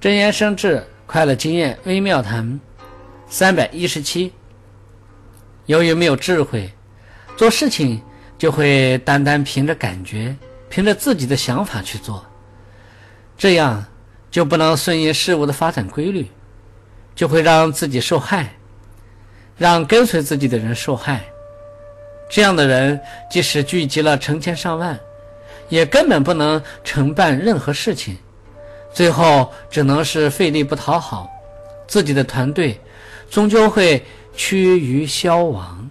真言生智快乐经验微妙谈三百一十七。由于没有智慧，做事情就会单单凭着感觉，凭着自己的想法去做，这样就不能顺应事物的发展规律，就会让自己受害，让跟随自己的人受害。这样的人，即使聚集了成千上万，也根本不能承办任何事情。最后只能是费力不讨好，自己的团队终究会趋于消亡。